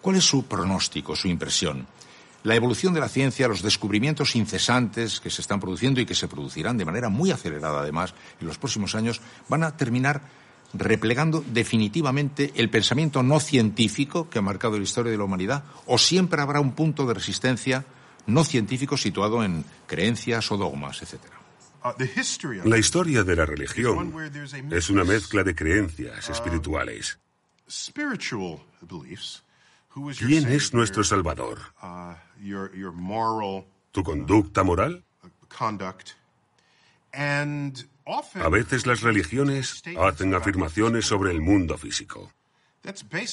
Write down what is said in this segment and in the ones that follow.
¿Cuál es su pronóstico, su impresión? La evolución de la ciencia, los descubrimientos incesantes que se están produciendo y que se producirán de manera muy acelerada, además, en los próximos años, van a terminar replegando definitivamente el pensamiento no científico que ha marcado la historia de la humanidad, o siempre habrá un punto de resistencia no científico situado en creencias o dogmas, etcétera. La historia de la religión es una mezcla de creencias espirituales. ¿Quién es nuestro Salvador? ¿Tu conducta moral? A veces las religiones hacen afirmaciones sobre el mundo físico.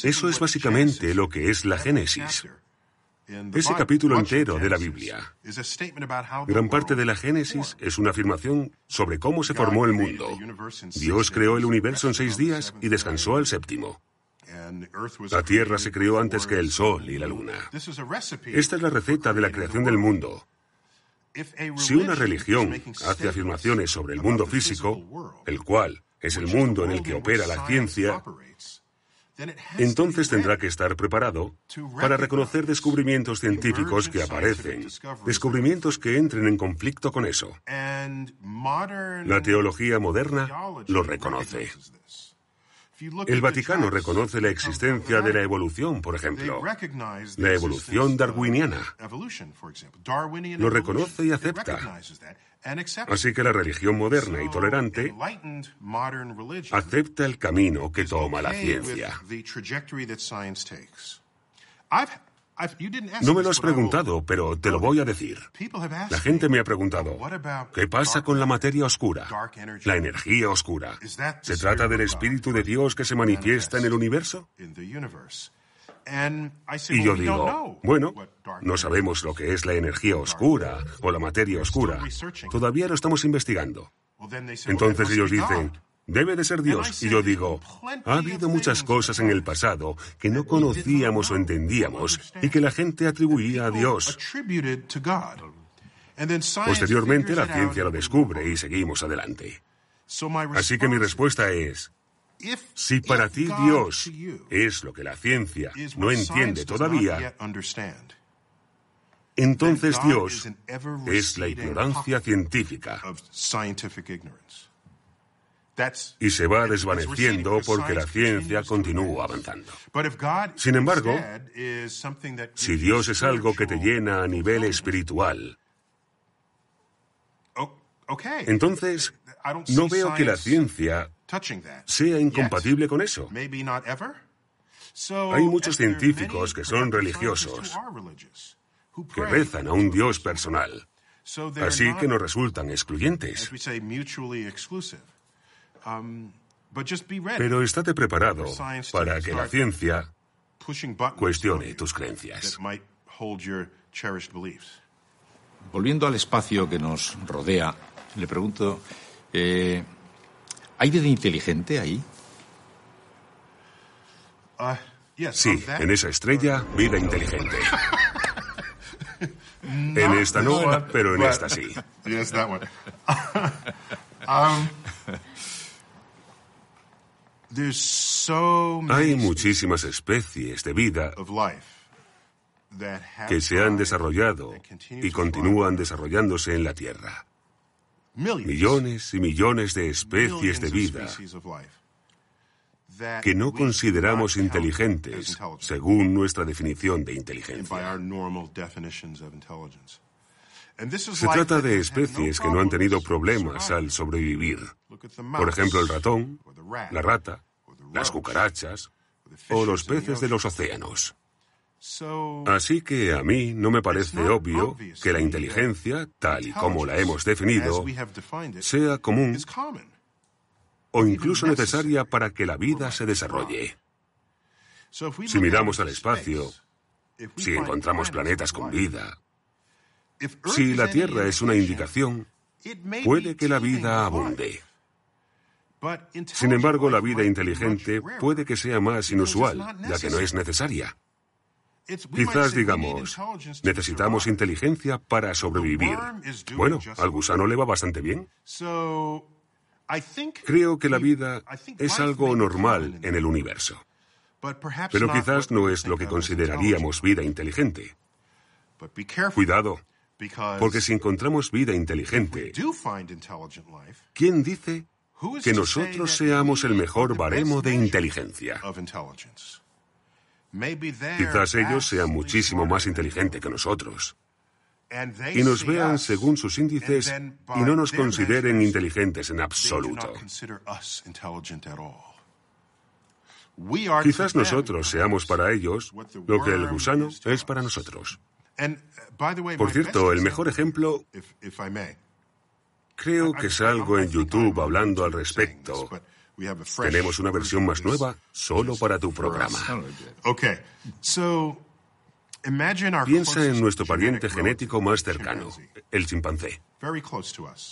Eso es básicamente lo que es la Génesis. Ese capítulo entero de la Biblia. Gran parte de la Génesis es una afirmación sobre cómo se formó el mundo. Dios creó el universo en seis días y descansó al séptimo. La Tierra se creó antes que el Sol y la Luna. Esta es la receta de la creación del mundo. Si una religión hace afirmaciones sobre el mundo físico, el cual es el mundo en el que opera la ciencia, entonces tendrá que estar preparado para reconocer descubrimientos científicos que aparecen, descubrimientos que entren en conflicto con eso. La teología moderna lo reconoce. El Vaticano reconoce la existencia de la evolución, por ejemplo, la evolución darwiniana. Lo reconoce y acepta. Así que la religión moderna y tolerante acepta el camino que toma la ciencia. No me lo has preguntado, pero te lo voy a decir. La gente me ha preguntado, ¿qué pasa con la materia oscura? La energía oscura. ¿Se trata del Espíritu de Dios que se manifiesta en el universo? Y yo digo, bueno, no sabemos lo que es la energía oscura o la materia oscura. Todavía lo estamos investigando. Entonces ellos dicen, debe de ser Dios. Y yo digo, ha habido muchas cosas en el pasado que no conocíamos o entendíamos y que la gente atribuía a Dios. Posteriormente la ciencia lo descubre y seguimos adelante. Así que mi respuesta es, si para ti Dios es lo que la ciencia no entiende todavía, entonces Dios es la ignorancia científica y se va desvaneciendo porque la ciencia continúa avanzando. Sin embargo, si Dios es algo que te llena a nivel espiritual, entonces no veo que la ciencia sea incompatible con eso. Hay muchos científicos que son religiosos, que rezan a un Dios personal, así que no resultan excluyentes. Um, Pero estate preparado para que la ciencia cuestione tus creencias. Volviendo al espacio que nos rodea, le pregunto, eh, ¿Hay vida inteligente ahí? Uh, sí, en esa estrella, vida inteligente. en esta no, pero en esta sí. Hay muchísimas especies de vida que se han desarrollado y continúan desarrollándose en la Tierra. Millones y millones de especies de vida que no consideramos inteligentes según nuestra definición de inteligencia. Se trata de especies que no han tenido problemas al sobrevivir. Por ejemplo, el ratón, la rata, las cucarachas o los peces de los océanos. Así que a mí no me parece obvio que la inteligencia, tal y como la hemos definido, sea común o incluso necesaria para que la vida se desarrolle. Si miramos al espacio, si encontramos planetas con vida, si la Tierra es una indicación, puede que la vida abunde. Sin embargo, la vida inteligente puede que sea más inusual, ya que no es necesaria. Quizás digamos, necesitamos inteligencia para sobrevivir. Bueno, al gusano le va bastante bien. Creo que la vida es algo normal en el universo. Pero quizás no es lo que consideraríamos vida inteligente. Cuidado, porque si encontramos vida inteligente, ¿quién dice que nosotros seamos el mejor baremo de inteligencia? Quizás ellos sean muchísimo más inteligentes que nosotros y nos vean según sus índices y no nos consideren inteligentes en absoluto. Quizás nosotros seamos para ellos lo que el gusano es para nosotros. Por cierto, el mejor ejemplo creo que salgo en YouTube hablando al respecto. Tenemos una versión más nueva solo para tu programa. Piensa en nuestro pariente genético más cercano, el chimpancé.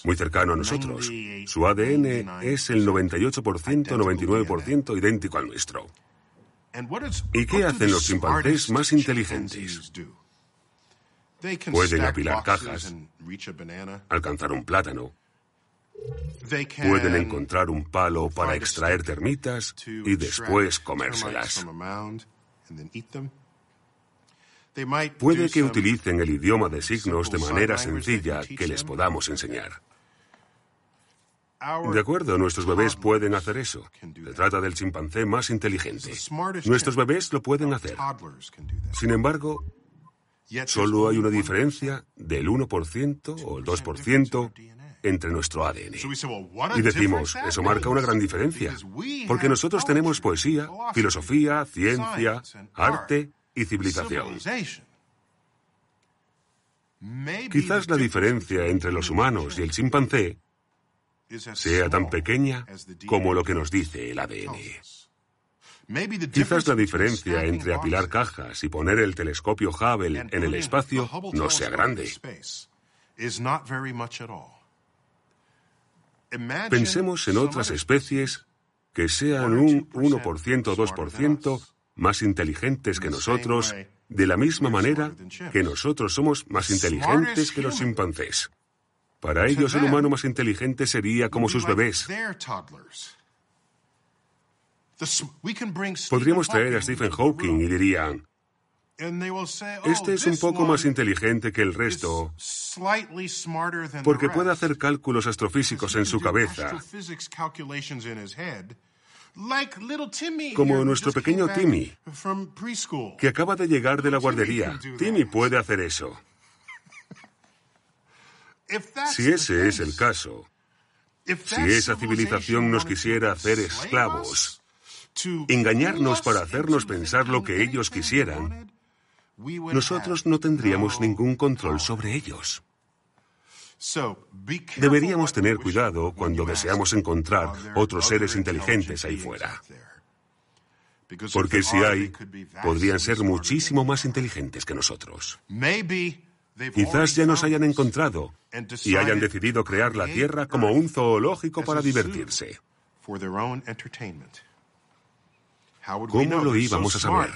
Muy cercano a nosotros. Su ADN es el 98%, 99% idéntico al nuestro. ¿Y qué hacen los chimpancés más inteligentes? Pueden apilar cajas, alcanzar un plátano, pueden encontrar un palo para extraer termitas y después comérselas. Puede que utilicen el idioma de signos de manera sencilla que les podamos enseñar. De acuerdo, nuestros bebés pueden hacer eso. Se trata del chimpancé más inteligente. Nuestros bebés lo pueden hacer. Sin embargo, solo hay una diferencia del 1% o el 2% entre nuestro ADN. Y decimos, eso marca una gran diferencia, porque nosotros tenemos poesía, filosofía, ciencia, arte y civilización. Quizás la diferencia entre los humanos y el chimpancé sea tan pequeña como lo que nos dice el ADN. Quizás la diferencia entre apilar cajas y poner el telescopio Hubble en el espacio no sea grande. Pensemos en otras especies que sean un 1% o 2% más inteligentes que nosotros, de la misma manera que nosotros somos más inteligentes que los chimpancés. Para ellos el humano más inteligente sería como sus bebés. Podríamos traer a Stephen Hawking y dirían, este es un poco más inteligente que el resto porque puede hacer cálculos astrofísicos en su cabeza como nuestro pequeño Timmy, que acaba de llegar de la guardería. Timmy puede hacer eso. Si ese es el caso, si esa civilización nos quisiera hacer esclavos, engañarnos para hacernos pensar lo que ellos quisieran, nosotros no tendríamos ningún control sobre ellos. Deberíamos tener cuidado cuando deseamos encontrar otros seres inteligentes ahí fuera. Porque si hay, podrían ser muchísimo más inteligentes que nosotros. Quizás ya nos hayan encontrado y hayan decidido crear la Tierra como un zoológico para divertirse. ¿Cómo lo íbamos a saber?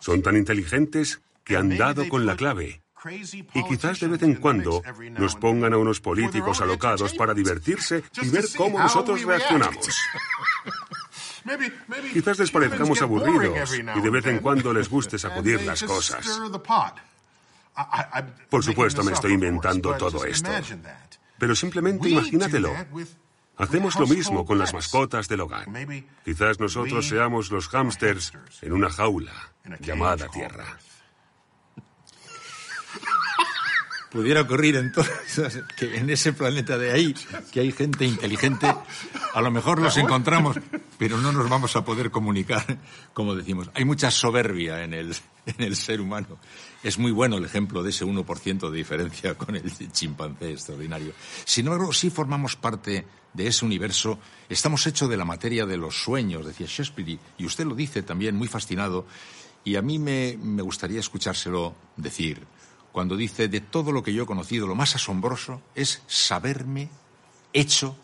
Son tan inteligentes que han dado con la clave y quizás de vez en cuando nos pongan a unos políticos alocados para divertirse y ver cómo nosotros reaccionamos. Quizás les parezcamos aburridos y de vez en cuando les guste sacudir las cosas. Por supuesto, me estoy inventando todo esto. Pero simplemente imagínatelo. Hacemos lo mismo con las mascotas del hogar. Quizás nosotros seamos los hámsters en una jaula llamada Tierra. pudiera ocurrir entonces que en ese planeta de ahí, que hay gente inteligente, a lo mejor los encontramos, pero no nos vamos a poder comunicar, como decimos. Hay mucha soberbia en el, en el ser humano. Es muy bueno el ejemplo de ese 1% de diferencia con el chimpancé extraordinario. Sin embargo, sí formamos parte de ese universo. Estamos hechos de la materia de los sueños, decía Shakespeare, y usted lo dice también muy fascinado. Y a mí me, me gustaría escuchárselo decir cuando dice, de todo lo que yo he conocido, lo más asombroso es saberme hecho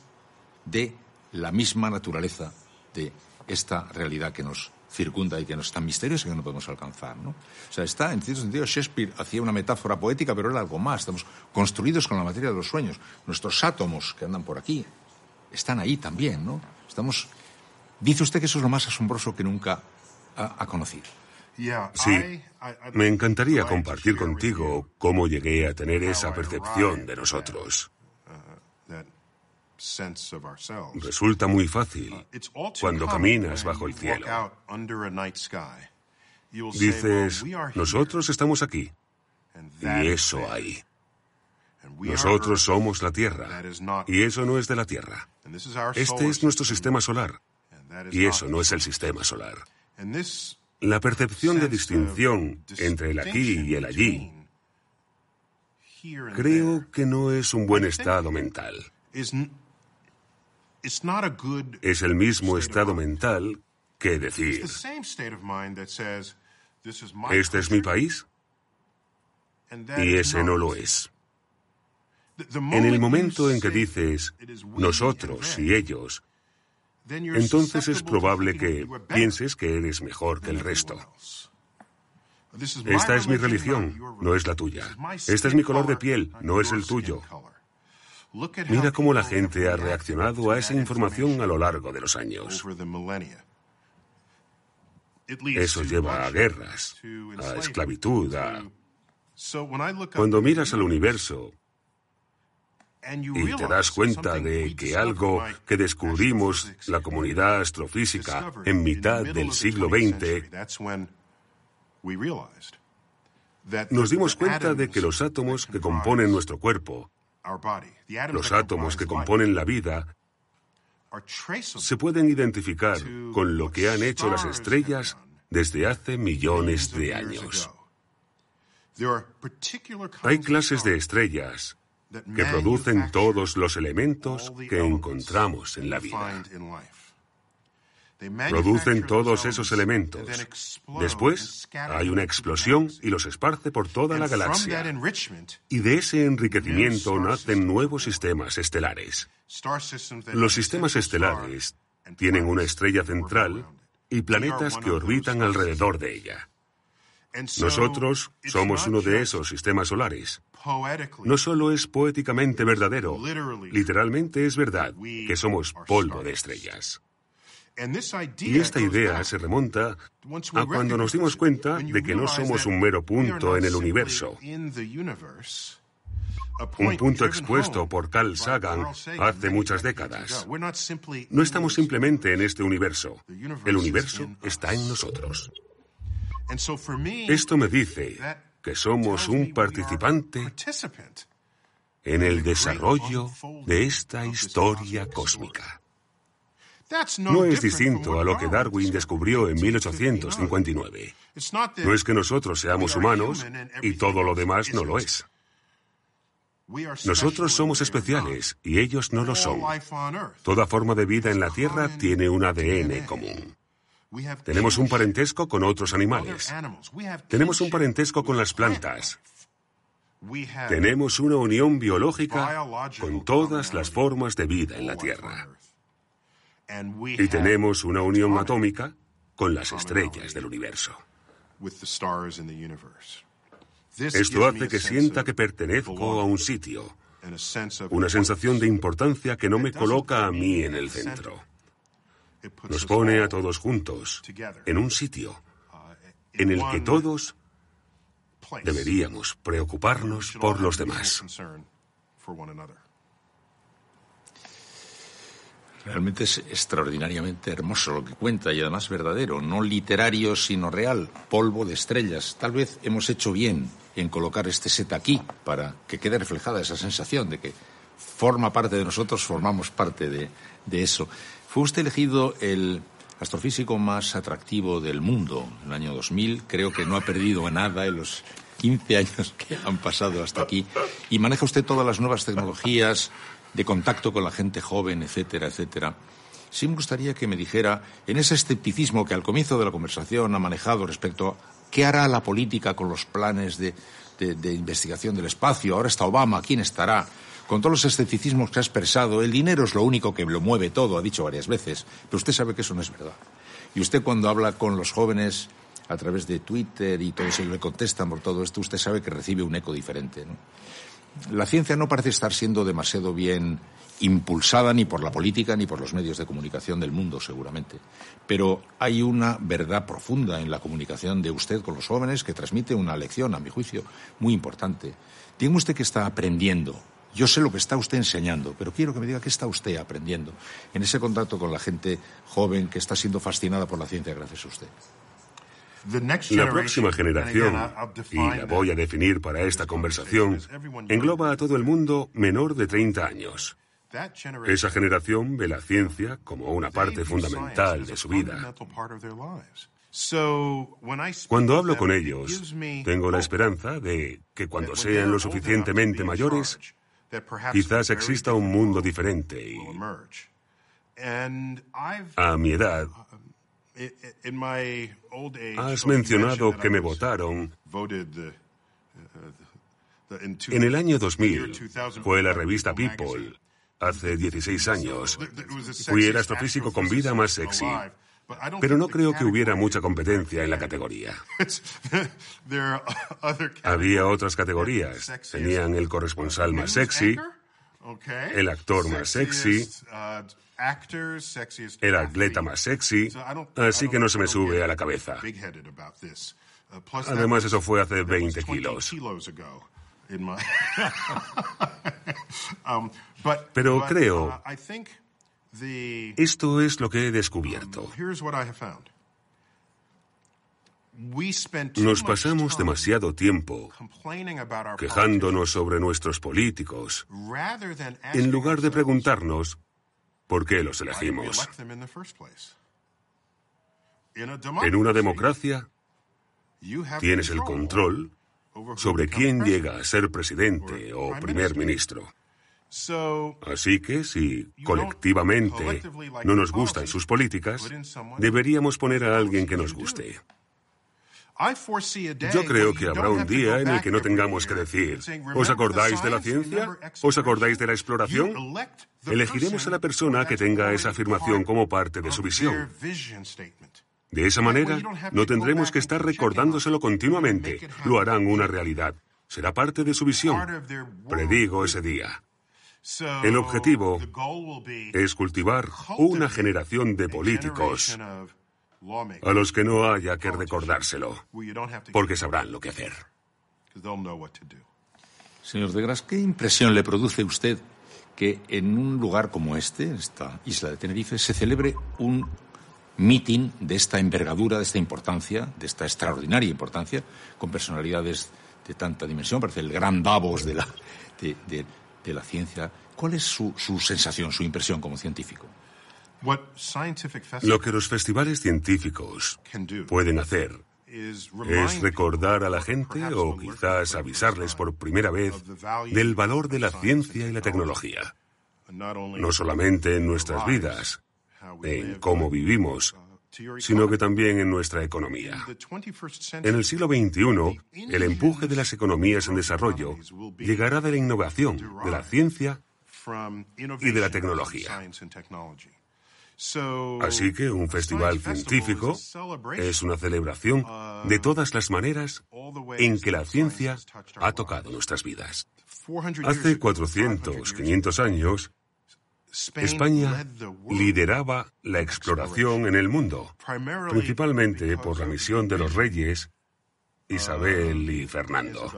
de la misma naturaleza de esta realidad que nos circunda y que nos es tan misteriosa que no podemos alcanzar. ¿no? O sea, está, en cierto sentido, Shakespeare hacía una metáfora poética, pero era algo más. Estamos construidos con la materia de los sueños. Nuestros átomos que andan por aquí están ahí también, ¿no? Estamos Dice usted que eso es lo más asombroso que nunca ha, conocido. Sí, me encantaría compartir contigo cómo llegué a tener esa percepción de nosotros. Resulta muy fácil cuando caminas bajo el cielo. Dices, nosotros estamos aquí. Y eso hay. Nosotros somos la Tierra. Y eso no es de la Tierra. Este es nuestro sistema solar. Y eso no es el sistema solar. La percepción de distinción entre el aquí y el allí creo que no es un buen estado mental. Es el mismo estado mental que decir, este es mi país y ese no lo es. En el momento en que dices nosotros y ellos, entonces es probable que pienses que eres mejor que el resto. Esta es mi religión, no es la tuya. Este es mi color de piel, no es el tuyo. Mira cómo la gente ha reaccionado a esa información a lo largo de los años. Eso lleva a guerras, a esclavitud, a... Cuando miras al universo y te das cuenta de que algo que descubrimos la comunidad astrofísica en mitad del siglo XX, nos dimos cuenta de que los átomos que componen nuestro cuerpo, los átomos que componen la vida, se pueden identificar con lo que han hecho las estrellas desde hace millones de años. Hay clases de estrellas que producen todos los elementos que encontramos en la vida. Producen todos esos elementos. Después hay una explosión y los esparce por toda la galaxia. Y de ese enriquecimiento nacen nuevos sistemas estelares. Los sistemas estelares tienen una estrella central y planetas que orbitan alrededor de ella. Nosotros somos uno de esos sistemas solares. No solo es poéticamente verdadero, literalmente es verdad que somos polvo de estrellas. Y esta idea se remonta a cuando nos dimos cuenta de que no somos un mero punto en el universo. Un punto expuesto por Carl Sagan hace muchas décadas. No estamos simplemente en este universo. El universo está en nosotros. Esto me dice que somos un participante en el desarrollo de esta historia cósmica. No es distinto a lo que Darwin descubrió en 1859. No es que nosotros seamos humanos y todo lo demás no lo es. Nosotros somos especiales y ellos no lo son. Toda forma de vida en la Tierra tiene un ADN común. Tenemos un parentesco con otros animales. Tenemos un parentesco con las plantas. Tenemos una unión biológica con todas las formas de vida en la Tierra. Y tenemos una unión atómica con las estrellas del universo. Esto hace que sienta que pertenezco a un sitio, una sensación de importancia que no me coloca a mí en el centro. Nos pone a todos juntos en un sitio en el que todos deberíamos preocuparnos por los demás. Realmente es extraordinariamente hermoso lo que cuenta y además verdadero, no literario sino real, polvo de estrellas. Tal vez hemos hecho bien en colocar este set aquí para que quede reflejada esa sensación de que forma parte de nosotros, formamos parte de, eso. Fue usted elegido el astrofísico más atractivo del mundo en el año 2000. Creo que no ha perdido nada en los 15 años que han pasado hasta aquí. Y maneja usted todas las nuevas tecnologías, de contacto con la gente joven, etcétera, etcétera. Sí me gustaría que me dijera, en ese escepticismo que al comienzo de la conversación ha manejado respecto a qué hará la política con los planes de, investigación del espacio, ahora está Obama, ¿quién estará? Con todos los escepticismos que ha expresado, el dinero es lo único que lo mueve todo, ha dicho varias veces, pero usted sabe que eso no es verdad. Y usted cuando habla con los jóvenes a través de Twitter y todos ellos le contestan por todo esto, usted sabe que recibe un eco diferente. la ciencia no parece estar siendo demasiado bien impulsada ni por la política ni por los medios de comunicación del mundo, seguramente. Pero hay una verdad profunda en la comunicación de usted con los jóvenes que transmite una lección, a mi juicio, muy importante. Dígame usted que está aprendiendo. Yo sé lo que está usted enseñando, pero quiero que me diga qué está usted aprendiendo en ese contacto con la gente joven que está siendo fascinada por la ciencia gracias a usted. La próxima generación, y la voy a definir para esta conversación, engloba a todo el mundo menor de 30 años. Esa generación ve la ciencia como una parte fundamental de su vida. Cuando hablo con ellos, tengo la esperanza de que cuando sean lo suficientemente mayores, quizás exista un mundo diferente y a mi edad Has mencionado que me votaron. En el año 2000 fue la revista People, hace 16 años. Fui el astrofísico con vida más sexy. Pero no creo que hubiera mucha competencia en la categoría. Había otras categorías. Tenían el corresponsal más sexy, el actor más sexy, el atleta más sexy, así que no se me sube a la cabeza. Además, eso fue hace 20 kilos. Um, Pero creo, uh, esto es lo que he descubierto. Nos pasamos demasiado tiempo quejándonos sobre nuestros políticos en lugar de preguntarnos ¿Por qué los elegimos? En una democracia tienes el control sobre quién llega a ser presidente o primer ministro. Así que si colectivamente no nos gustan sus políticas, deberíamos poner a alguien que nos guste. Yo creo que habrá un día en el que no tengamos que decir, ¿os acordáis de la ciencia? ¿Os acordáis de la exploración? Elegiremos a la persona que tenga esa afirmación como parte de su visión. De esa manera, no tendremos que estar recordándoselo continuamente. Lo harán una realidad. Será parte de su visión. Predigo ese día. El objetivo es cultivar una generación de políticos a los que no haya que recordárselo, porque sabrán lo que hacer. Señor de Gras, ¿qué impresión le produce a usted que en un lugar como este, esta isla de Tenerife, se celebre un meeting de esta envergadura, de esta importancia, de esta extraordinaria importancia, con personalidades de tanta dimensión? Parece el gran Davos de la, de, la ciencia. ¿Cuál es su sensación, su impresión como científico? Lo que los festivales científicos pueden hacer es recordar a la gente o quizás avisarles por primera vez del valor de la ciencia y la tecnología. No solamente en nuestras vidas, en cómo vivimos, sino que también en nuestra economía. En el siglo XXI, el empuje de las economías en desarrollo llegará de la innovación, de la ciencia y de la tecnología. Así que un festival científico es una celebración de todas las maneras en que la ciencia ha tocado nuestras vidas. Hace 400, 500 años, España lideraba la exploración en el mundo, principalmente por la misión de los reyes Isabel y Fernando.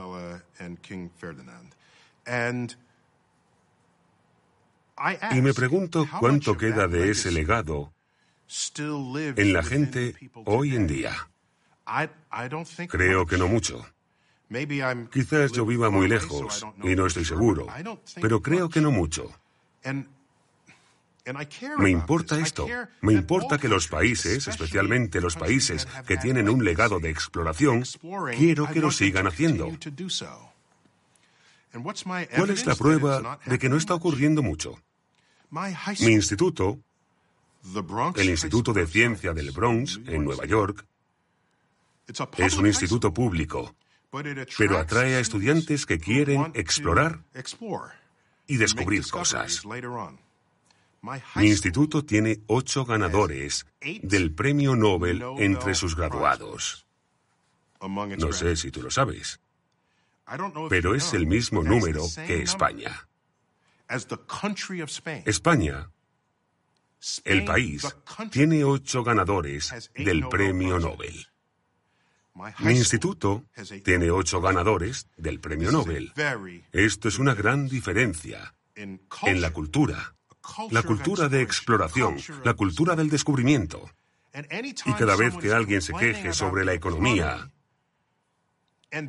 Y me pregunto cuánto queda de ese legado en la gente hoy en día. Creo que no mucho. Quizás yo viva muy lejos y no estoy seguro, pero creo que no mucho. Me importa esto. Me importa que los países, especialmente los países que tienen un legado de exploración, quiero que lo sigan haciendo. ¿Cuál es la prueba de que no está ocurriendo mucho? Mi instituto, el Instituto de Ciencia del Bronx, en Nueva York, es un instituto público, pero atrae a estudiantes que quieren explorar y descubrir cosas. Mi instituto tiene ocho ganadores del Premio Nobel entre sus graduados. No sé si tú lo sabes, pero es el mismo número que España. España, el país, tiene ocho ganadores del premio Nobel. Mi instituto tiene ocho ganadores del premio Nobel. Esto es una gran diferencia en la cultura, la cultura de exploración, la cultura del descubrimiento. Y cada vez que alguien se queje sobre la economía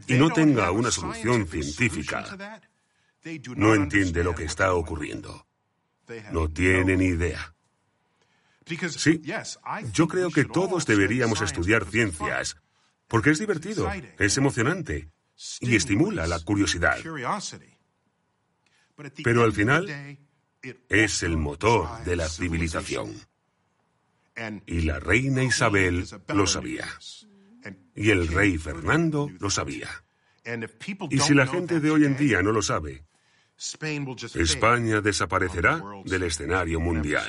y no tenga una solución científica, no entiende lo que está ocurriendo. No tiene ni idea. Sí, yo creo que todos deberíamos estudiar ciencias, porque es divertido, es emocionante y estimula la curiosidad. Pero al final es el motor de la civilización. Y la reina Isabel lo sabía. Y el rey Fernando lo sabía. Y si la gente de hoy en día no lo sabe, España desaparecerá del escenario mundial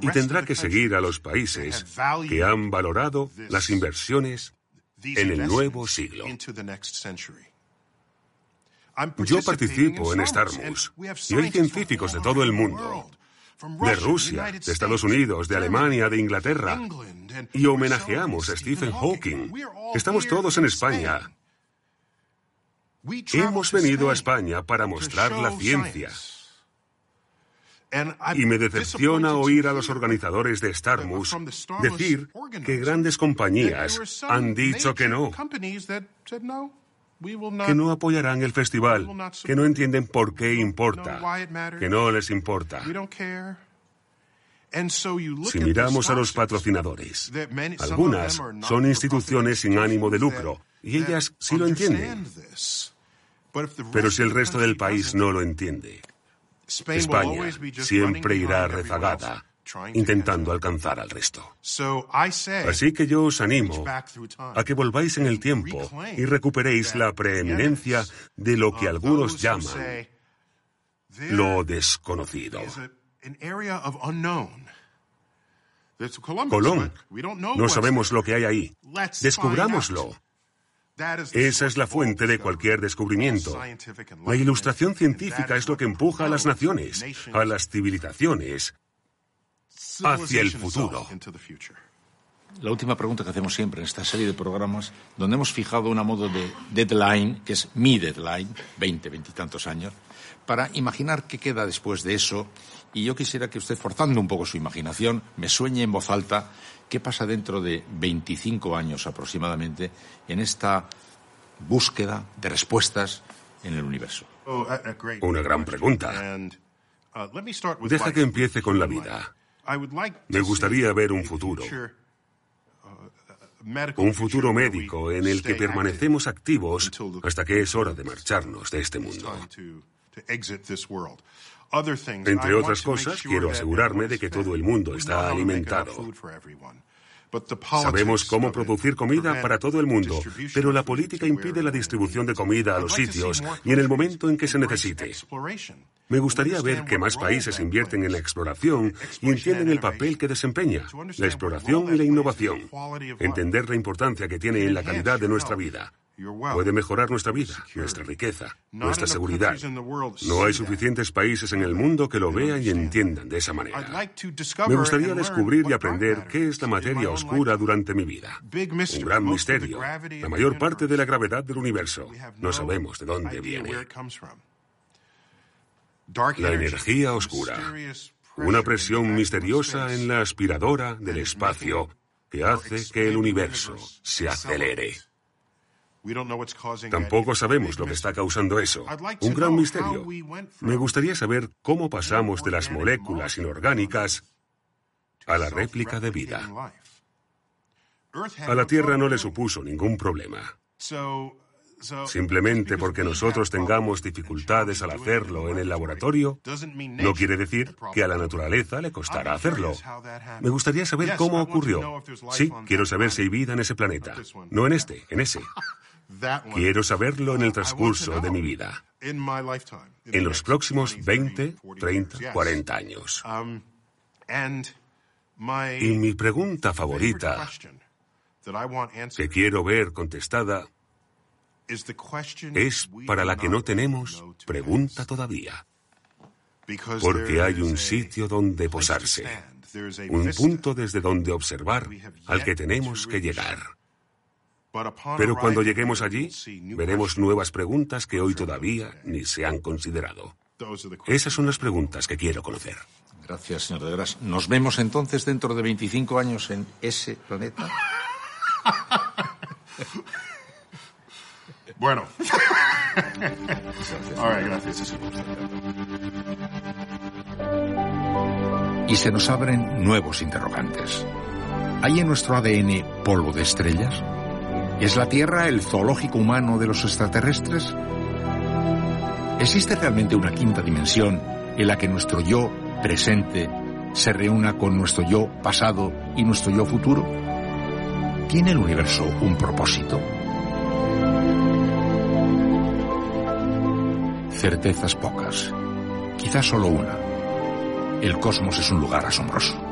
y tendrá que seguir a los países que han valorado las inversiones en el nuevo siglo. Yo participo en StarMus y hay científicos de todo el mundo, de Rusia, de Estados Unidos, de Alemania, de Inglaterra, y homenajeamos a Stephen Hawking. Estamos todos en España. Hemos venido a España para mostrar la ciencia. Y me decepciona oír a los organizadores de StarMus decir que grandes compañías han dicho que no, que no apoyarán el festival, que no entienden por qué importa, que no les importa. Si miramos a los patrocinadores, algunas son instituciones sin ánimo de lucro y ellas sí lo entienden. Pero si el resto del país no lo entiende, España siempre irá rezagada intentando alcanzar al resto. Así que yo os animo a que volváis en el tiempo y recuperéis la preeminencia de lo que algunos llaman lo desconocido. Colón, no sabemos lo que hay ahí. Descubrámoslo. Esa es la fuente de cualquier descubrimiento. La ilustración científica es lo que empuja a las naciones, a las civilizaciones, hacia el futuro. La última pregunta que hacemos siempre en esta serie de programas, donde hemos fijado una modo de deadline, que es mi deadline, 20, 20 y tantos años, para imaginar qué queda después de eso. Y yo quisiera que usted, forzando un poco su imaginación, me sueñe en voz alta qué pasa dentro de 25 años aproximadamente en esta búsqueda de respuestas en el universo. Una gran pregunta. Uh, Deja que empiece con la vida. Me gustaría ver un futuro, un futuro médico en el que permanecemos activos hasta que es hora de marcharnos de este mundo. Entre otras cosas, quiero asegurarme de que todo el mundo está alimentado. Sabemos cómo producir comida para todo el mundo, pero la política impide la distribución de comida a los sitios y en el momento en que se necesite. Me gustaría ver que más países invierten en la exploración y entienden el papel que desempeña, la exploración y la innovación, entender la importancia que tiene en la calidad de nuestra vida. Puede mejorar nuestra vida, nuestra riqueza, nuestra seguridad. No hay suficientes países en el mundo que lo vean y entiendan de esa manera. Me gustaría descubrir y aprender qué es la materia oscura durante mi vida. Un gran misterio. La mayor parte de la gravedad del universo. No sabemos de dónde viene. La energía oscura. Una presión misteriosa en la aspiradora del espacio que hace que el universo se acelere. Tampoco sabemos lo que está causando eso. Un gran misterio. Me gustaría saber cómo pasamos de las moléculas inorgánicas a la réplica de vida. A la Tierra no le supuso ningún problema. Simplemente porque nosotros tengamos dificultades al hacerlo en el laboratorio, no quiere decir que a la naturaleza le costará hacerlo. Me gustaría saber cómo ocurrió. Sí, quiero saber si hay vida en ese planeta. No en este, en ese. Quiero saberlo en el transcurso de mi vida, en los próximos 20, 30, 40 años. Um, y mi pregunta favorita, que quiero ver contestada, es para la que no tenemos pregunta todavía. porque hay un sitio donde posarse, un punto desde donde observar al que tenemos que llegar. Pero cuando lleguemos allí, veremos nuevas preguntas que hoy todavía ni se han considerado. Esas son las preguntas que quiero conocer. Gracias, señor de Gras. ¿Nos vemos entonces dentro de 25 años en ese planeta? bueno. Ahora, gracias. Y se nos abren nuevos interrogantes. ¿Hay en nuestro ADN polvo de estrellas? ¿Es la Tierra el zoológico humano de los extraterrestres? ¿Existe realmente una quinta dimensión en la que nuestro yo presente se reúna con nuestro yo pasado y nuestro yo futuro? ¿Tiene el universo un propósito? Certezas pocas, quizás solo una. El cosmos es un lugar asombroso.